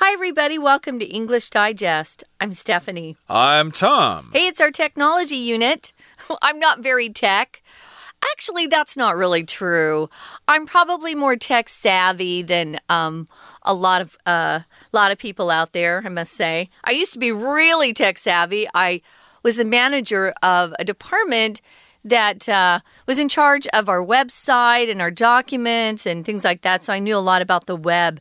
Hi, everybody. Welcome to English Digest. I'm Stephanie. I'm Tom. Hey, it's our technology unit. I'm not very tech. Actually, that's not really true. I'm probably more tech savvy than um, a lot of uh, lot of people out there. I must say, I used to be really tech savvy. I was the manager of a department that uh, was in charge of our website and our documents and things like that. So I knew a lot about the web.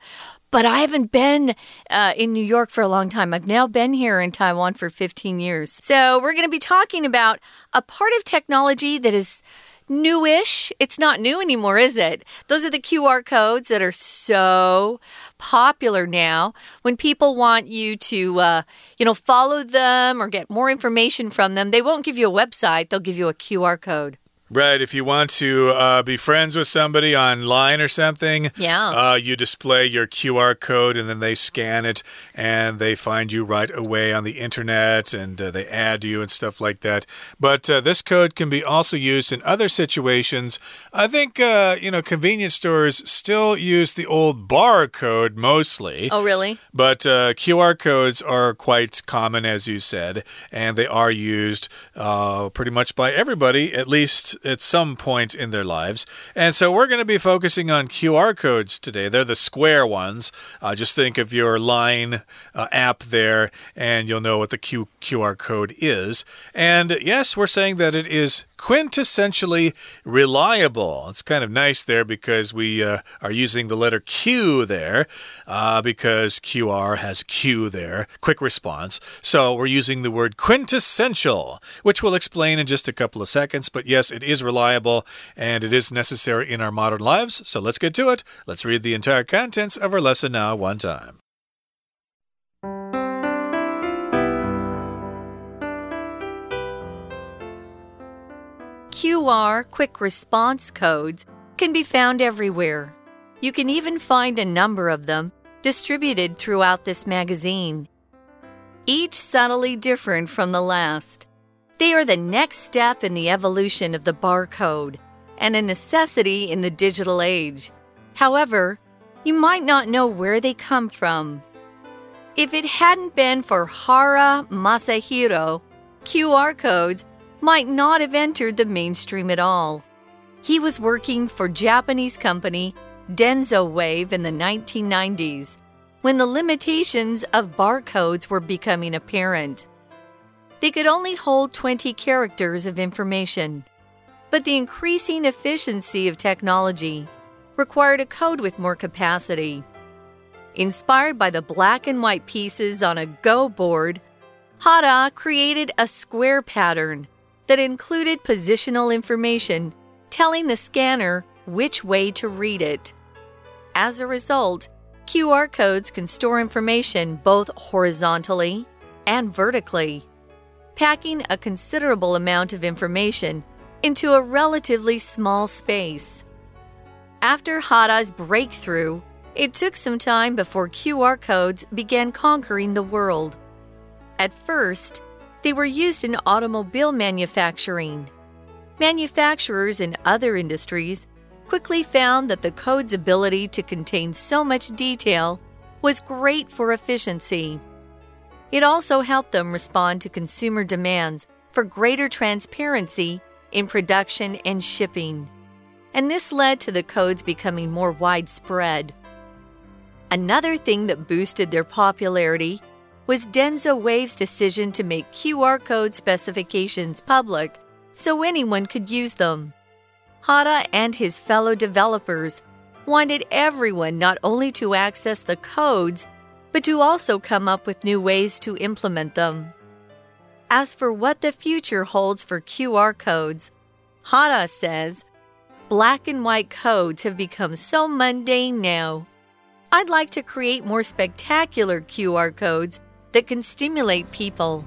But I haven't been uh, in New York for a long time. I've now been here in Taiwan for 15 years. So we're going to be talking about a part of technology that is newish. It's not new anymore, is it? Those are the QR codes that are so popular now. When people want you to, uh, you know, follow them or get more information from them, they won't give you a website, they'll give you a QR code. Right. If you want to uh, be friends with somebody online or something, yeah, uh, you display your QR code and then they scan it and they find you right away on the internet and uh, they add you and stuff like that. But uh, this code can be also used in other situations. I think uh, you know convenience stores still use the old barcode mostly. Oh, really? But uh, QR codes are quite common, as you said, and they are used pretty much by everybody, at least at some point in their lives. And so we're going to be focusing on QR codes today. They're the square ones. Uh, just think of your line uh, app there, and you'll know what the Q QR code is. And yes, we're saying that it is quintessentially reliable. It's kind of nice there because we uh, are using the letter Q there uh, because QR has Q there, quick response. So we're using the word quintessential, which we'll explain in just a couple of seconds. But yes, it is reliable and it is necessary in our modern lives. So let's get to it. Let's read the entire contents of our lesson now, one time. QR quick response codes can be found everywhere. You can even find a number of them distributed throughout this magazine. Each subtly different from the last. They are the next step in the evolution of the barcode and a necessity in the digital age. However, you might not know where they come from. If it hadn't been for Hara Masahiro, QR codes might not have entered the mainstream at all. He was working for Japanese company Denso Wave in the 1990s when the limitations of barcodes were becoming apparent. They could only hold 20 characters of information, but the increasing efficiency of technology required a code with more capacity. Inspired by the black and white pieces on a Go board, Hara created a square pattern that included positional information telling the scanner which way to read it. As a result, QR codes can store information both horizontally and vertically, packing a considerable amount of information into a relatively small space. After Hara's breakthrough, it took some time before QR codes began conquering the world. At first, they were used in automobile manufacturing. Manufacturers in other industries quickly found that the code's ability to contain so much detail was great for efficiency. It also helped them respond to consumer demands for greater transparency in production and shipping. And this led to the codes becoming more widespread. Another thing that boosted their popularity was Denso Wave's decision to make QR code specifications public so anyone could use them. Hara and his fellow developers wanted everyone not only to access the codes, but to also come up with new ways to implement them. As for what the future holds for QR codes, Hara says, Black and white codes have become so mundane now. I'd like to create more spectacular QR codes that can stimulate people.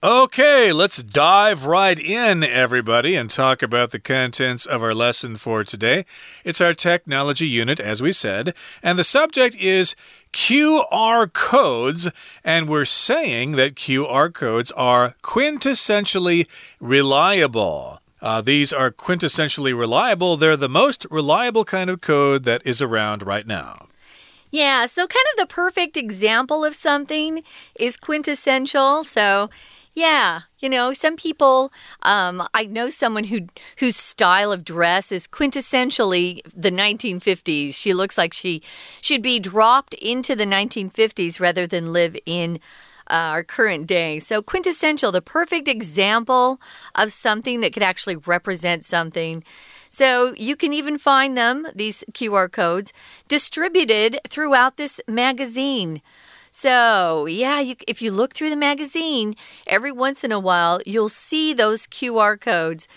Okay, let's dive right in, everybody, and talk about the contents of our lesson for today. It's our technology unit, as we said, and the subject is QR codes, and we're saying that QR codes are quintessentially reliable. Uh, these are quintessentially reliable. They're the most reliable kind of code that is around right now. Yeah, so kind of the perfect example of something is quintessential. So, yeah, you know, some people. Um, I know someone who whose style of dress is quintessentially the 1950s. She looks like she should be dropped into the 1950s rather than live in uh, our current day. So, quintessential, the perfect example of something that could actually represent something. So you can even find them, these QR codes, distributed throughout this magazine. So, yeah, you, if you look through the magazine, every once in a while, you'll see those QR codes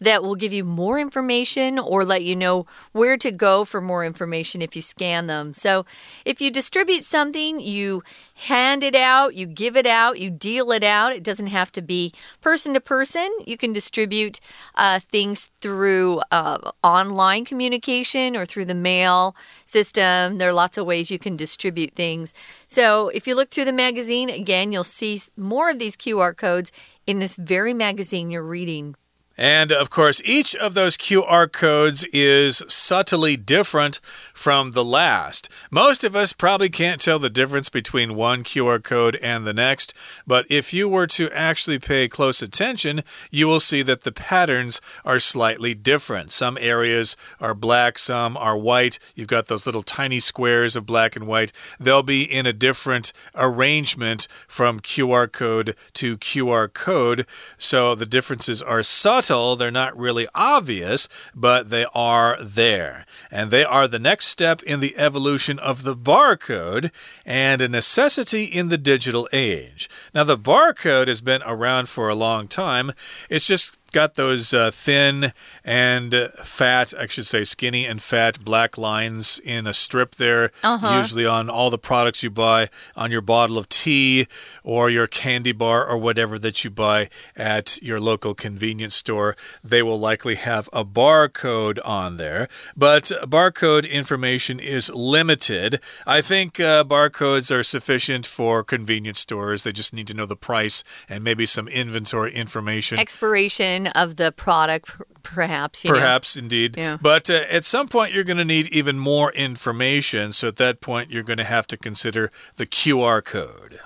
that will give you more information or let you know where to go for more information if you scan them. So, if you distribute something, you hand it out, you give it out, you deal it out. It doesn't have to be person to person. You can distribute uh, things through uh, online communication or through the mail system. There are lots of ways you can distribute things. So, if you look through the magazine, again, you'll see more of these QR codes in this very magazine you're reading. And of course, each of those QR codes is subtly different from the last. Most of us probably can't tell the difference between one QR code and the next, but if you were to actually pay close attention, you will see that the patterns are slightly different. Some areas are black, some are white. You've got those little tiny squares of black and white. They'll be in a different arrangement from QR code to QR code, so the differences are subtle subtle, they're not really obvious, but they are there. And they are the next step in the evolution of the barcode and a necessity in the digital age. Now, the barcode has been around for a long time. It's just got those uh, thin and fat, I should say skinny and fat black lines in a strip there, uh -huh. usually on all the products you buy, on your bottle of tea or your candy bar or whatever that you buy at your local convenience store. They will likely have a barcode on there, but barcode information is limited. I think uh, barcodes are sufficient for convenience stores. They just need to know the price and maybe some inventory information. Expiration of the product, perhaps. perhaps, know? indeed. Yeah. But uh, at some point, you're going to need even more information. So at that point, you're going to have to consider the QR code.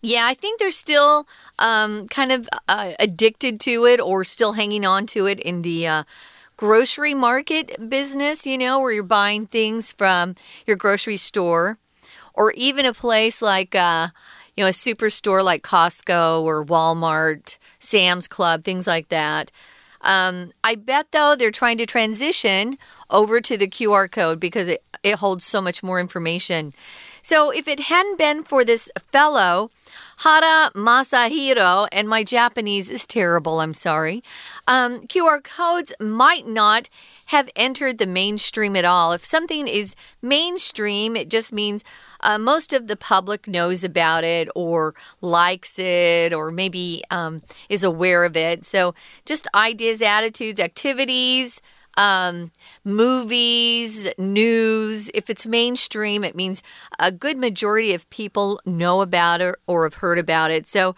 Yeah, I think they're still um, kind of uh, addicted to it or still hanging on to it in the. Uh, grocery market business, you know, where you're buying things from your grocery store, or even a place like, uh, you know, a superstore like Costco or Walmart, Sam's Club, things like that. Um, I bet, though, they're trying to transition over to the QR code because it, it holds so much more information. So, if it hadn't been for this fellow Hara Masahiro, and my Japanese is terrible, I'm sorry. Um, QR codes might not have entered the mainstream at all. If something is mainstream, it just means uh, most of the public knows about it or likes it or maybe um, is aware of it. So just ideas, attitudes, activities um, movies, news. If it's mainstream, it means a good majority of people know about it or have heard about it. So,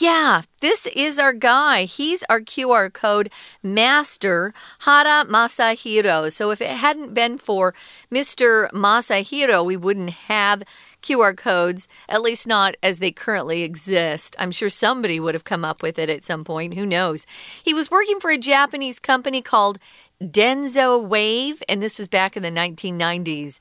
yeah, this is our guy. He's our QR code master, Hara Masahiro. So if it hadn't been for Mr. Masahiro, we wouldn't have QR codes, at least not as they currently exist. I'm sure somebody would have come up with it at some point. Who knows? He was working for a Japanese company called Denso Wave, and this was back in the 1990s.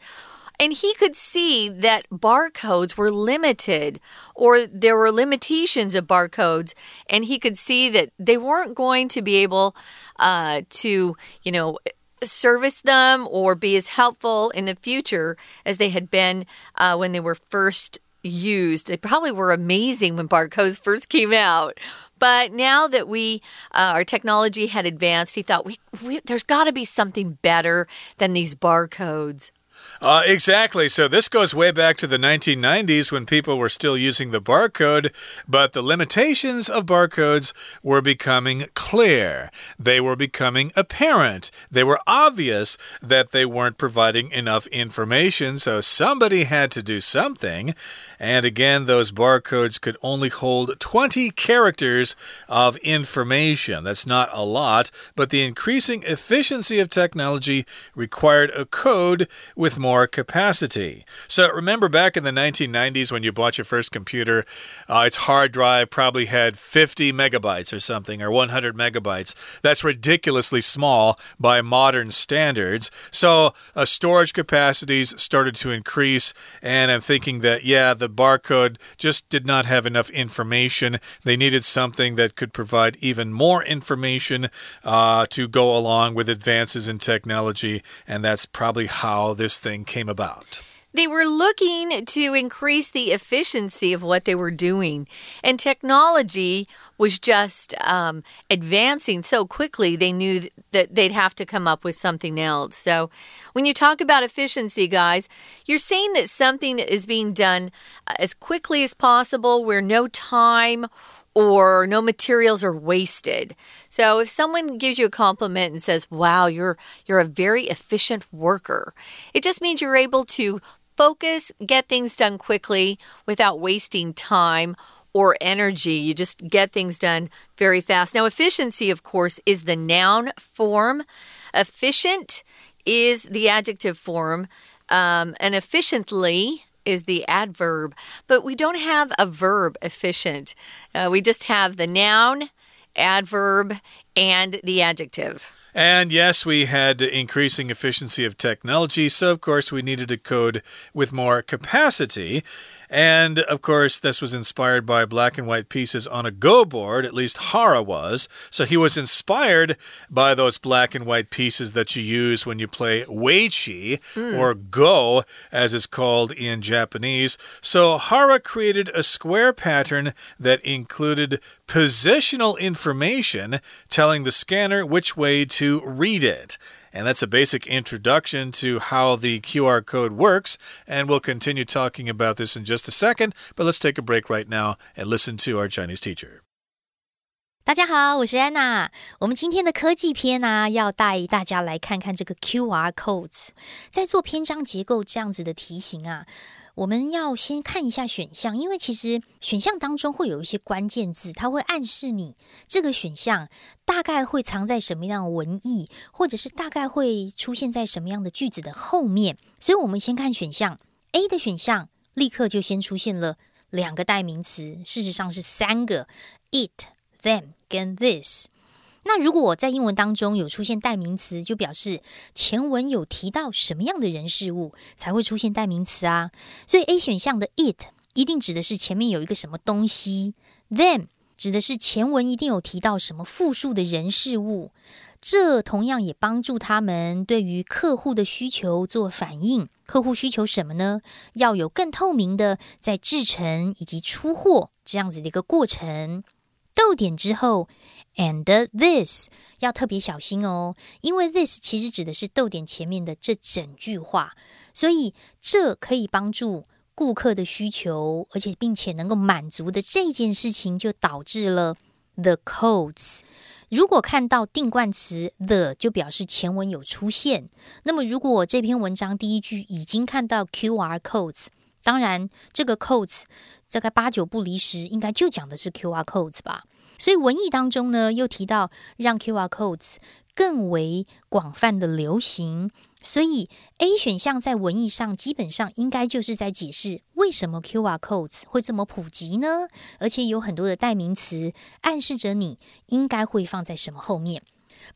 And he could see that barcodes were limited or there were limitations of barcodes. And he could see that they weren't going to be able uh, to, you know, service them or be as helpful in the future as they had been uh, when they were first used. They probably were amazing when barcodes first came out. But now that we, uh, our technology had advanced, he thought we, we there's got to be something better than these barcodes. Uh, exactly. So this goes way back to the 1990s when people were still using the barcode, but the limitations of barcodes were becoming clear. They were becoming apparent. They were obvious that they weren't providing enough information, so somebody had to do something. And again, those barcodes could only hold 20 characters of information. That's not a lot, but the increasing efficiency of technology required a code with more capacity. So remember back in the 1990s when you bought your first computer, uh, its hard drive probably had 50 megabytes or something, or 100 megabytes. That's ridiculously small by modern standards. So uh, storage capacities started to increase, and I'm thinking that, yeah, the barcode just did not have enough information. They needed something that could provide even more information uh, to go along with advances in technology, and that's probably how this thing came about. They were looking to increase the efficiency of what they were doing. And technology was just um, advancing so quickly, they knew that they'd have to come up with something else. So, when you talk about efficiency, guys, you're saying that something is being done uh, as quickly as possible where no time or no materials are wasted. So if someone gives you a compliment and says, "Wow, you're you're a very efficient worker." It just means you're able to focus, get things done quickly without wasting time or energy. You just get things done very fast. Now, efficiency, of course, is the noun form, efficient is the adjective form, um, and efficiently is the adverb, but we don't have a verb efficient. Uh, we just have the noun, adverb, and the adjective. And yes, we had increasing efficiency of technology, so of course we needed a code with more capacity. And of course, this was inspired by black and white pieces on a Go board, at least Hara was. So he was inspired by those black and white pieces that you use when you play Weiqi mm. or Go, as it's called in Japanese. So Hara created a square pattern that included positional information telling the scanner which way to read it. And that's a basic introduction to how the QR code works. And we'll continue talking about this in just a second. But let's take a break right now and listen to our Chinese teacher. 大家好，我是安娜。我们今天的科技篇呢，要带大家来看看这个 QR codes。在做篇章结构这样子的题型啊，我们要先看一下选项，因为其实选项当中会有一些关键字，它会暗示你这个选项大概会藏在什么样的文意，或者是大概会出现在什么样的句子的后面。所以，我们先看选项 A 的选项，立刻就先出现了两个代名词，事实上是三个：it、them 跟 this。那如果我在英文当中有出现代名词，就表示前文有提到什么样的人事物才会出现代名词啊？所以 A 选项的 it 一定指的是前面有一个什么东西，them 指的是前文一定有提到什么复数的人事物。这同样也帮助他们对于客户的需求做反应。客户需求什么呢？要有更透明的在制成以及出货这样子的一个过程。逗点之后。And this 要特别小心哦，因为 this 其实指的是逗点前面的这整句话，所以这可以帮助顾客的需求，而且并且能够满足的这件事情，就导致了 the codes。如果看到定冠词 the，就表示前文有出现。那么如果这篇文章第一句已经看到 QR codes，当然这个 codes 大概八九不离十，应该就讲的是 QR codes 吧。所以文艺当中呢，又提到让 QR codes 更为广泛的流行。所以 A 选项在文艺上基本上应该就是在解释为什么 QR codes 会这么普及呢？而且有很多的代名词暗示着你应该会放在什么后面。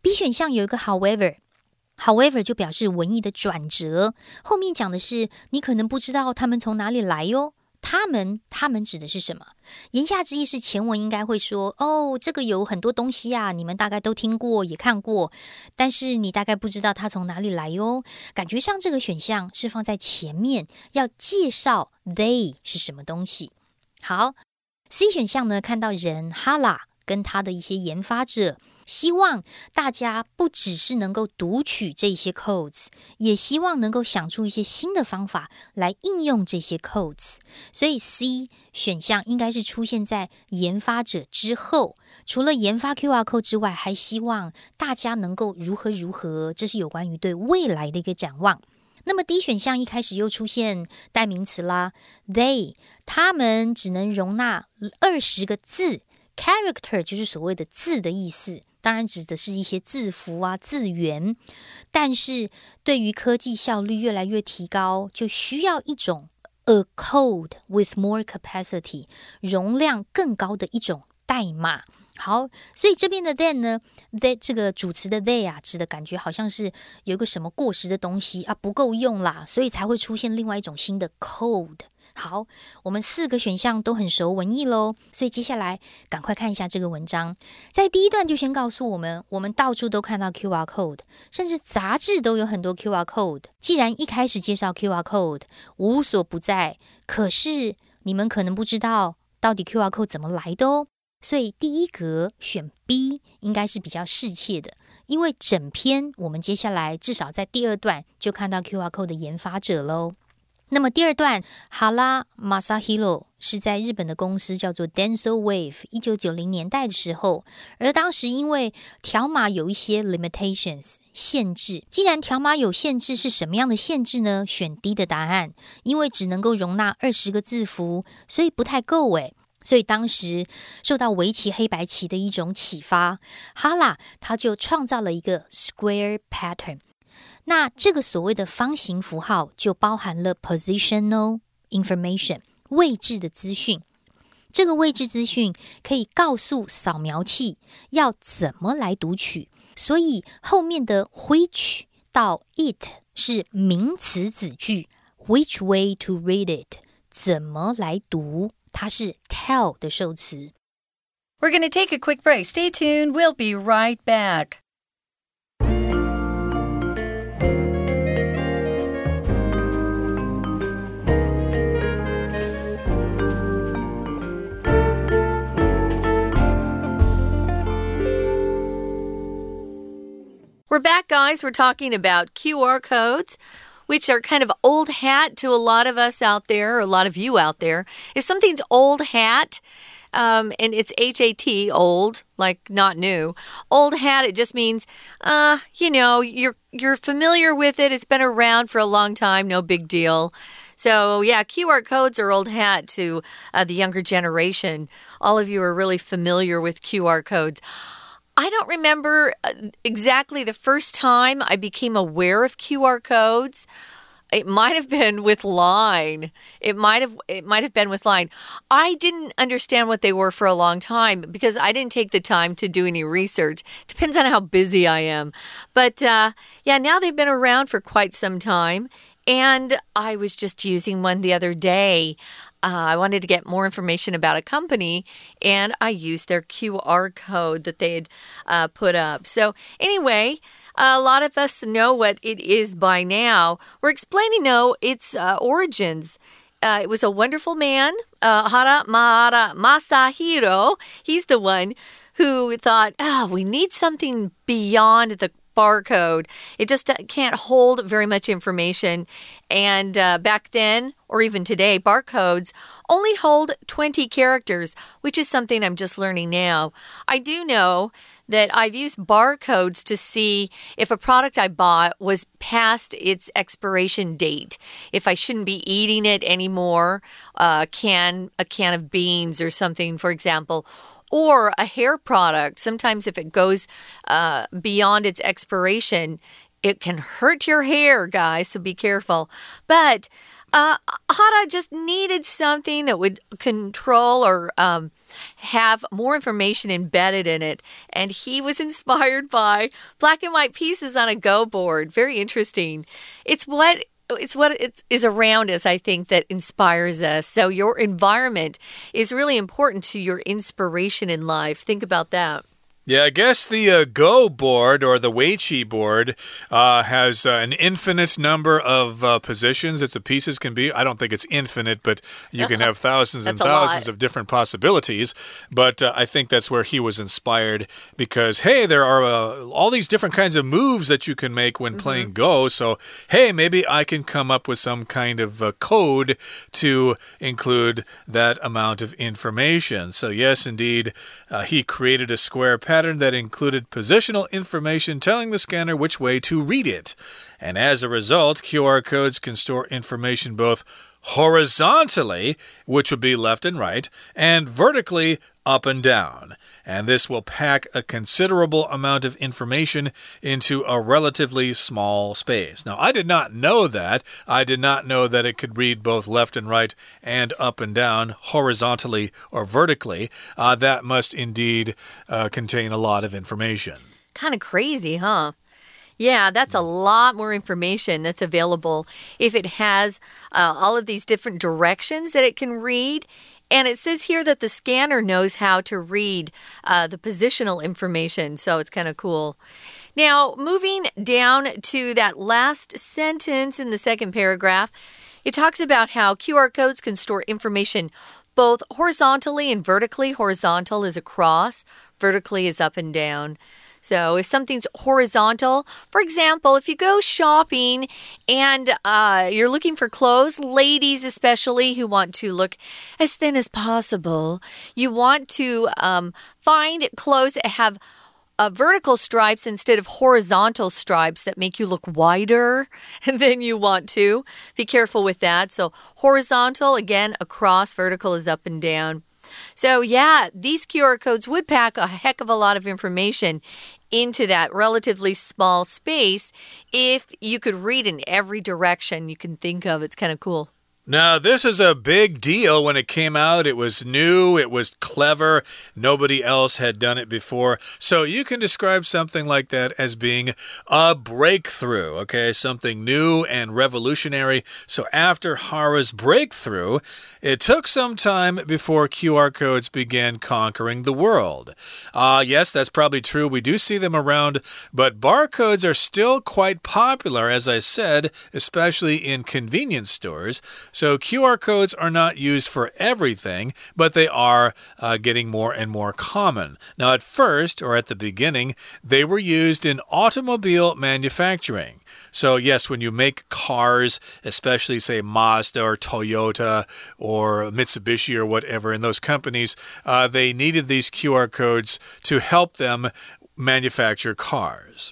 B 选项有一个 However，However 就表示文艺的转折，后面讲的是你可能不知道他们从哪里来哟。他们，他们指的是什么？言下之意是前文应该会说：“哦，这个有很多东西啊，你们大概都听过也看过，但是你大概不知道它从哪里来哟。”感觉上这个选项是放在前面，要介绍 they 是什么东西。好，C 选项呢，看到人哈拉跟他的一些研发者，希望大家不只是能够读取这些 codes，也希望能够想出一些新的方法来应用这些 codes。所以 C 选项应该是出现在研发者之后。除了研发 QR code 之外，还希望大家能够如何如何，这是有关于对未来的一个展望。那么 D 选项一开始又出现代名词啦，They 他们只能容纳二十个字，character 就是所谓的字的意思。当然指的是一些字符啊、字源，但是对于科技效率越来越提高，就需要一种 a code with more capacity，容量更高的一种代码。好，所以这边的 then 呢 that 这个主词的 they 啊，指的感觉好像是有一个什么过时的东西啊，不够用啦，所以才会出现另外一种新的 code。好，我们四个选项都很熟文艺喽，所以接下来赶快看一下这个文章。在第一段就先告诉我们，我们到处都看到 QR code，甚至杂志都有很多 QR code。既然一开始介绍 QR code 无所不在，可是你们可能不知道到底 QR code 怎么来的哦。所以第一格选 B 应该是比较适切的，因为整篇我们接下来至少在第二段就看到 QR code 的研发者喽。那么第二段，哈拉马萨希罗是在日本的公司叫做 Denso Wave，一九九零年代的时候，而当时因为条码有一些 limitations 限制，既然条码有限制，是什么样的限制呢？选 D 的答案，因为只能够容纳二十个字符，所以不太够诶。所以当时受到围棋黑白棋的一种启发，哈拉他就创造了一个 square pattern。那这个所谓的方形符号就包含了 positional information 位置的资讯。这个位置资讯可以告诉扫描器要怎么来读取，所以后面的 which 到 it 是名词子句，which way to read it 怎么来读，它是 tell 的受词。We're going to take a quick break. Stay tuned. We'll be right back. We're back, guys. We're talking about QR codes, which are kind of old hat to a lot of us out there, or a lot of you out there. If something's old hat, um, and it's H A T, old, like not new. Old hat, it just means, uh, you know, you're you're familiar with it. It's been around for a long time. No big deal. So yeah, QR codes are old hat to uh, the younger generation. All of you are really familiar with QR codes. I don't remember uh, exactly the first time I became aware of QR codes. It might have been with Line. It might have it might have been with Line. I didn't understand what they were for a long time because I didn't take the time to do any research. Depends on how busy I am. But uh, yeah, now they've been around for quite some time. And I was just using one the other day. Uh, I wanted to get more information about a company, and I used their QR code that they had uh, put up. So, anyway, a lot of us know what it is by now. We're explaining, though, its uh, origins. Uh, it was a wonderful man, uh, Hara Mahara Masahiro. He's the one who thought, oh, we need something beyond the barcode. It just uh, can't hold very much information. And uh, back then, or even today, barcodes only hold 20 characters, which is something I'm just learning now. I do know that I've used barcodes to see if a product I bought was past its expiration date. If I shouldn't be eating it anymore, uh, can a can of beans or something, for example, or a hair product. Sometimes, if it goes uh, beyond its expiration, it can hurt your hair, guys, so be careful. But uh, Hada just needed something that would control or um, have more information embedded in it. And he was inspired by black and white pieces on a Go board. Very interesting. It's what it's what it is around us, I think, that inspires us. So your environment is really important to your inspiration in life. Think about that. Yeah, I guess the uh, Go board or the Weiqi board uh, has uh, an infinite number of uh, positions that the pieces can be. I don't think it's infinite, but you can have thousands and thousands of different possibilities. But uh, I think that's where he was inspired because, hey, there are uh, all these different kinds of moves that you can make when mm -hmm. playing Go. So, hey, maybe I can come up with some kind of code to include that amount of information. So, yes, indeed, he created a square pattern pattern that included positional information telling the scanner which way to read it. And as a result, QR codes can store information both horizontally, which would be left and right, and vertically, up and down. And this will pack a considerable amount of information into a relatively small space. Now, I did not know that. I did not know that it could read both left and right and up and down, horizontally or vertically. Uh, that must indeed uh, contain a lot of information. Kind of crazy, huh? Yeah, that's a lot more information that's available if it has uh, all of these different directions that it can read. And it says here that the scanner knows how to read uh, the positional information, so it's kind of cool. Now, moving down to that last sentence in the second paragraph, it talks about how QR codes can store information both horizontally and vertically. Horizontal is across, vertically is up and down. So if something's horizontal, for example, if you go shopping and uh, you're looking for clothes, ladies especially who want to look as thin as possible, you want to um, find clothes that have uh, vertical stripes instead of horizontal stripes that make you look wider than you want to. Be careful with that. So, horizontal, again, across, vertical is up and down. So, yeah, these QR codes would pack a heck of a lot of information into that relatively small space if you could read in every direction you can think of. It's kind of cool. Now, this is a big deal when it came out. It was new, it was clever. Nobody else had done it before. So you can describe something like that as being a breakthrough, okay? Something new and revolutionary. So after Hara's breakthrough, it took some time before QR codes began conquering the world. Uh, yes, that's probably true. We do see them around, but barcodes are still quite popular, as I said, especially in convenience stores. So QR codes are not used for everything, but they are uh, getting more and more common. Now, at first, or at the beginning, they were used in automobile manufacturing. So, yes, when you make cars, especially say Mazda or Toyota or Mitsubishi or whatever, in those companies, uh, they needed these QR codes to help them manufacture cars.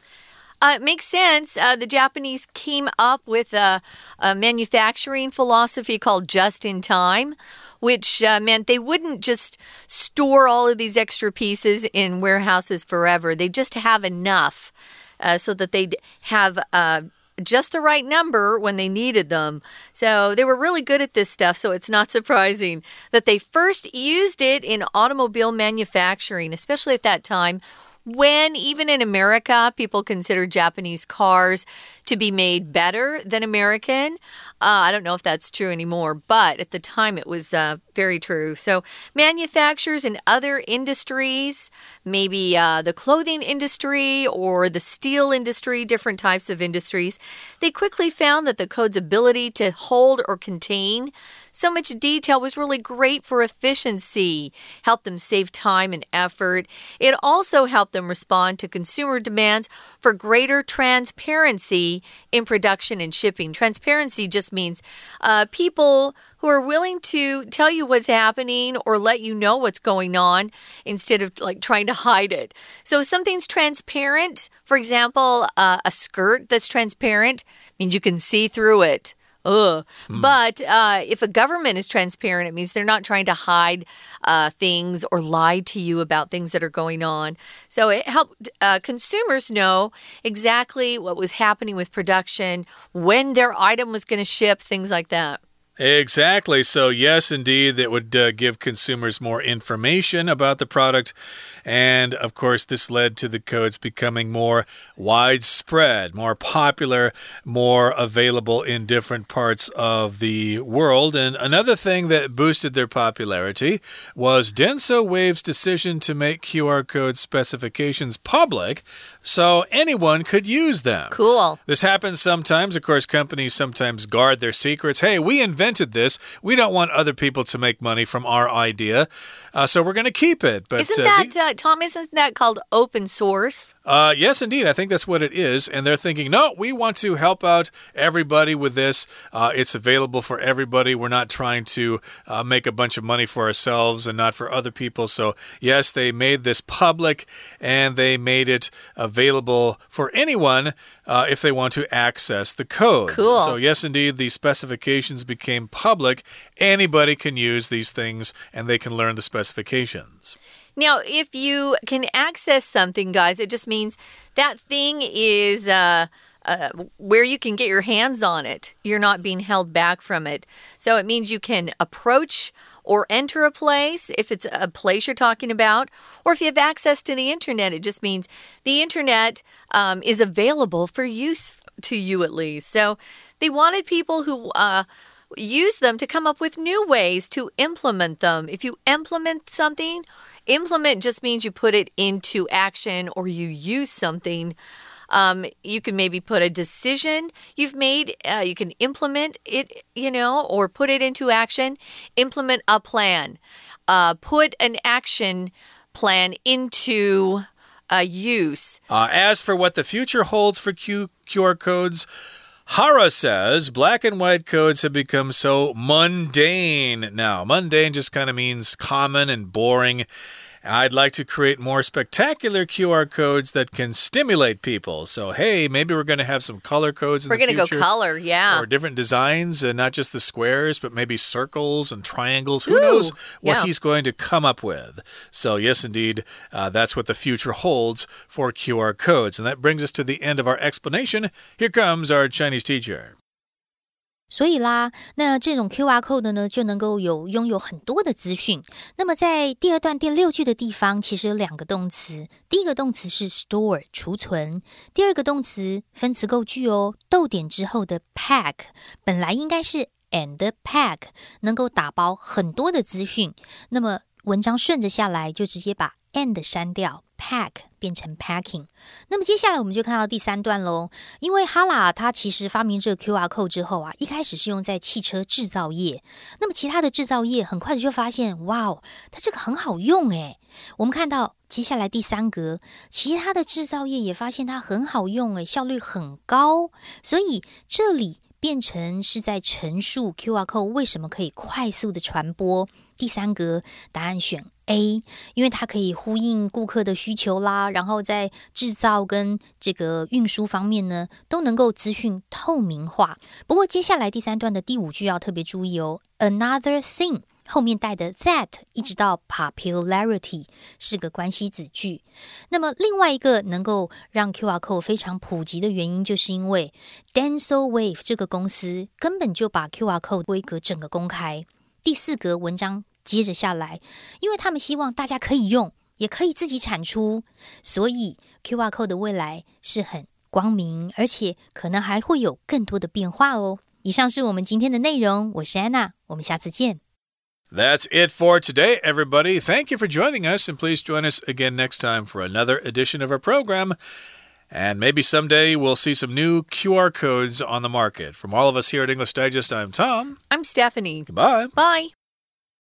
Uh, it makes sense. Uh, the Japanese came up with a, a, manufacturing philosophy called just in time, which uh, meant they wouldn't just store all of these extra pieces in warehouses forever. They just have enough uh, so that they'd have uh, just the right number when they needed them. So they were really good at this stuff, so it's not surprising that they first used it in automobile manufacturing, especially at that time when even in America, people consider Japanese cars to be made better than American. Uh, I don't know if that's true anymore, but at the time it was uh, very true. So, manufacturers in other industries, maybe uh, the clothing industry or the steel industry, different types of industries, they quickly found that the code's ability to hold or contain so much detail was really great for efficiency, helped them save time and effort. It also helped them respond to consumer demands for greater transparency in production and shipping. Transparency just means uh, people who are willing to tell you what's happening or let you know what's going on instead of like trying to hide it. So if something's transparent, for example, uh, a skirt that's transparent means you can see through it. Ugh. Mm. But uh, if a government is transparent, it means they're not trying to hide uh, things or lie to you about things that are going on. So it helped uh, consumers know exactly what was happening with production, when their item was going to ship, things like that. Exactly. So, yes, indeed, that would uh, give consumers more information about the product. And of course, this led to the codes becoming more widespread, more popular, more available in different parts of the world. And another thing that boosted their popularity was Denso Wave's decision to make QR code specifications public so anyone could use them. Cool. This happens sometimes. Of course, companies sometimes guard their secrets. Hey, we invented this. We don't want other people to make money from our idea, uh, so we're going to keep it. But isn't uh, that uh, Tom? Isn't that called open source? Uh, yes, indeed. I think that's what it is. And they're thinking, no, we want to help out everybody with this. Uh, it's available for everybody. We're not trying to uh, make a bunch of money for ourselves and not for other people. So yes, they made this public and they made it available available for anyone uh, if they want to access the codes. Cool. So, yes, indeed, the specifications became public. Anybody can use these things and they can learn the specifications. Now, if you can access something, guys, it just means that thing is. Uh, uh, where you can get your hands on it. You're not being held back from it. So it means you can approach or enter a place if it's a place you're talking about, or if you have access to the internet. It just means the internet um, is available for use to you at least. So they wanted people who. Uh, use them to come up with new ways to implement them. If you implement something, implement just means you put it into action or you use something. Um, you can maybe put a decision you've made, uh, you can implement it, you know, or put it into action. Implement a plan, uh, put an action plan into uh, use. Uh, as for what the future holds for Q QR codes, Hara says black and white codes have become so mundane now. Mundane just kind of means common and boring. I'd like to create more spectacular QR codes that can stimulate people. So, hey, maybe we're going to have some color codes We're going to go color, yeah. Or different designs, and not just the squares, but maybe circles and triangles. Who knows what yeah. he's going to come up with? So, yes, indeed, uh, that's what the future holds for QR codes. And that brings us to the end of our explanation. Here comes our Chinese teacher. 所以啦，那这种 Q R code 呢，就能够有拥有很多的资讯。那么在第二段第六句的地方，其实有两个动词。第一个动词是 store 储存，第二个动词分词构句哦。逗点之后的 pack 本来应该是 and pack，能够打包很多的资讯。那么文章顺着下来，就直接把 and 删掉。pack 变成 packing，那么接下来我们就看到第三段喽。因为哈拉它其实发明这个 QR code 之后啊，一开始是用在汽车制造业，那么其他的制造业很快的就发现，哇哦，它这个很好用诶。我们看到接下来第三格，其他的制造业也发现它很好用诶，效率很高，所以这里变成是在陈述 QR code 为什么可以快速的传播。第三格答案选。A，因为它可以呼应顾客的需求啦，然后在制造跟这个运输方面呢，都能够资讯透明化。不过接下来第三段的第五句要特别注意哦，Another thing 后面带的 that 一直到 popularity 是个关系子句。那么另外一个能够让 QR code 非常普及的原因，就是因为 Denso Wave 这个公司根本就把 QR code 规格整个公开。第四格文章。接着下来，因为他们希望大家可以用，也可以自己产出，所以 QR code 的未来是很光明，而且可能还会有更多的变化哦。以上是我们今天的内容，我是安娜，我们下次见。That's it for today, everybody. Thank you for joining us, and please join us again next time for another edition of our program. And maybe someday we'll see some new QR codes on the market. From all of us here at English Digest, I'm Tom. I'm Stephanie. Goodbye. Bye.